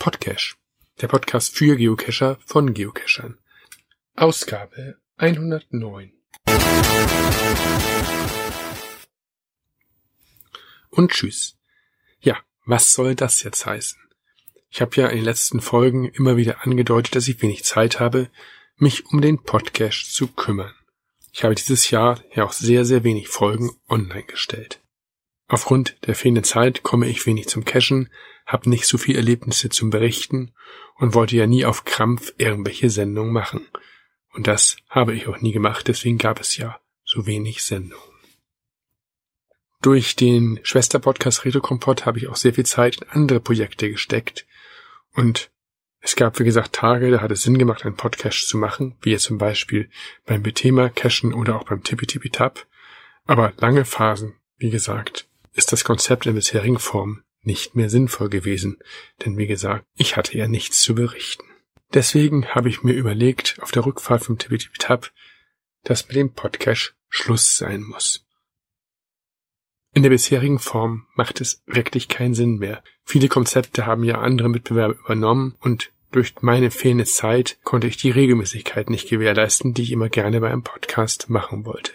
Podcache, der Podcast für Geocacher von Geocachern. Ausgabe 109. Und tschüss. Ja, was soll das jetzt heißen? Ich habe ja in den letzten Folgen immer wieder angedeutet, dass ich wenig Zeit habe, mich um den Podcast zu kümmern. Ich habe dieses Jahr ja auch sehr, sehr wenig Folgen online gestellt. Aufgrund der fehlenden Zeit komme ich wenig zum Cashen, habe nicht so viel Erlebnisse zum Berichten und wollte ja nie auf Krampf irgendwelche Sendungen machen. Und das habe ich auch nie gemacht, deswegen gab es ja so wenig Sendungen. Durch den Schwesterpodcast Reto Kompott habe ich auch sehr viel Zeit in andere Projekte gesteckt und es gab, wie gesagt, Tage, da hat es Sinn gemacht, einen Podcast zu machen, wie jetzt zum Beispiel beim Bethema Cashen oder auch beim Tippi. Aber lange Phasen, wie gesagt, ist das Konzept in bisherigen Form nicht mehr sinnvoll gewesen, denn wie gesagt, ich hatte ja nichts zu berichten. Deswegen habe ich mir überlegt, auf der Rückfahrt vom Tippitipitap, dass mit dem Podcast Schluss sein muss. In der bisherigen Form macht es wirklich keinen Sinn mehr. Viele Konzepte haben ja andere Mitbewerber übernommen und durch meine fehlende Zeit konnte ich die Regelmäßigkeit nicht gewährleisten, die ich immer gerne bei einem Podcast machen wollte.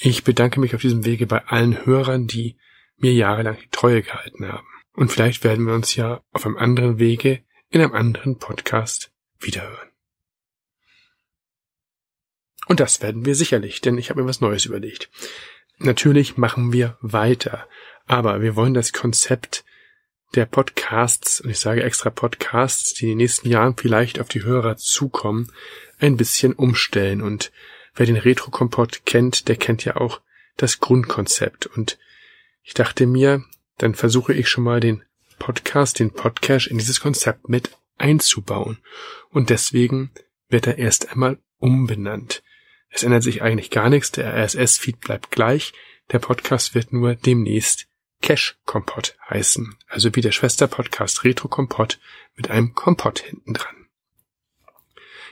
Ich bedanke mich auf diesem Wege bei allen Hörern, die mir jahrelang die Treue gehalten haben. Und vielleicht werden wir uns ja auf einem anderen Wege in einem anderen Podcast wiederhören. Und das werden wir sicherlich, denn ich habe mir was Neues überlegt. Natürlich machen wir weiter, aber wir wollen das Konzept der Podcasts, und ich sage extra Podcasts, die in den nächsten Jahren vielleicht auf die Hörer zukommen, ein bisschen umstellen und Wer den Retro-Kompott kennt, der kennt ja auch das Grundkonzept. Und ich dachte mir, dann versuche ich schon mal den Podcast, den Podcast in dieses Konzept mit einzubauen. Und deswegen wird er erst einmal umbenannt. Es ändert sich eigentlich gar nichts, der RSS-Feed bleibt gleich, der Podcast wird nur demnächst Cash Kompott heißen, also wie der Schwester-Podcast Retro Kompott mit einem Kompott hinten dran.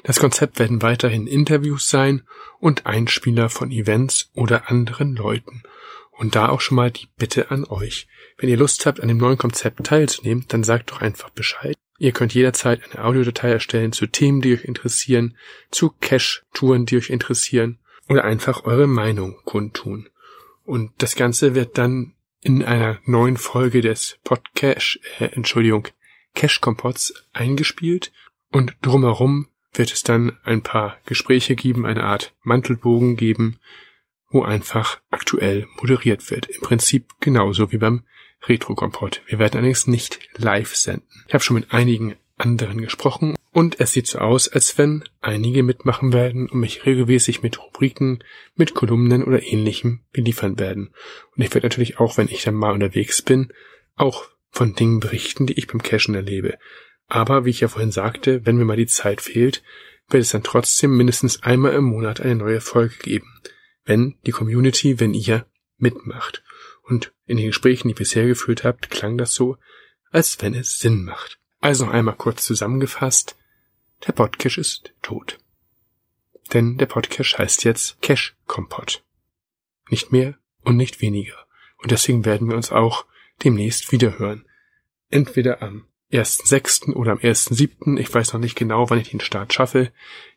Das Konzept werden weiterhin Interviews sein und Einspieler von Events oder anderen Leuten. Und da auch schon mal die Bitte an euch. Wenn ihr Lust habt, an dem neuen Konzept teilzunehmen, dann sagt doch einfach Bescheid. Ihr könnt jederzeit eine Audiodatei erstellen zu Themen, die euch interessieren, zu Cache-Touren, die euch interessieren oder einfach eure Meinung kundtun. Und das Ganze wird dann in einer neuen Folge des Podcast, äh, Entschuldigung, Cache Compots eingespielt und drumherum wird es dann ein paar Gespräche geben, eine Art Mantelbogen geben, wo einfach aktuell moderiert wird. Im Prinzip genauso wie beim Retro-Kompott. Wir werden allerdings nicht live senden. Ich habe schon mit einigen anderen gesprochen und es sieht so aus, als wenn einige mitmachen werden und mich regelmäßig mit Rubriken, mit Kolumnen oder ähnlichem beliefern werden. Und ich werde natürlich auch, wenn ich dann mal unterwegs bin, auch von Dingen berichten, die ich beim Cashen erlebe. Aber wie ich ja vorhin sagte, wenn mir mal die Zeit fehlt, wird es dann trotzdem mindestens einmal im Monat eine neue Folge geben, wenn die Community, wenn ihr mitmacht. Und in den Gesprächen, die ihr bisher geführt habt, klang das so, als wenn es Sinn macht. Also noch einmal kurz zusammengefasst, der Podcash ist tot. Denn der Podcash heißt jetzt Cash Kompott. Nicht mehr und nicht weniger. Und deswegen werden wir uns auch demnächst wiederhören. Entweder am 1.6. oder am 1.7., ich weiß noch nicht genau, wann ich den Start schaffe,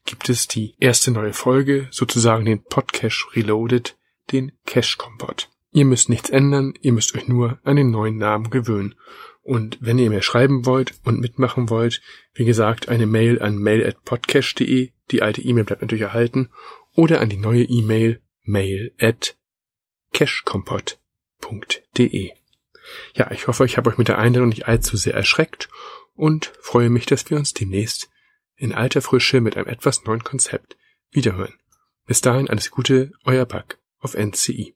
gibt es die erste neue Folge, sozusagen den Podcash Reloaded, den Cash Kompott. Ihr müsst nichts ändern, ihr müsst euch nur an den neuen Namen gewöhnen. Und wenn ihr mir schreiben wollt und mitmachen wollt, wie gesagt, eine Mail an mail@podcast.de, die alte E-Mail bleibt natürlich erhalten, oder an die neue E-Mail mail at cashkompott.de. Ja, ich hoffe, ich habe euch mit der Einladung nicht allzu sehr erschreckt und freue mich, dass wir uns demnächst in alter Frische mit einem etwas neuen Konzept wiederhören. Bis dahin alles Gute, euer Bug auf NCI.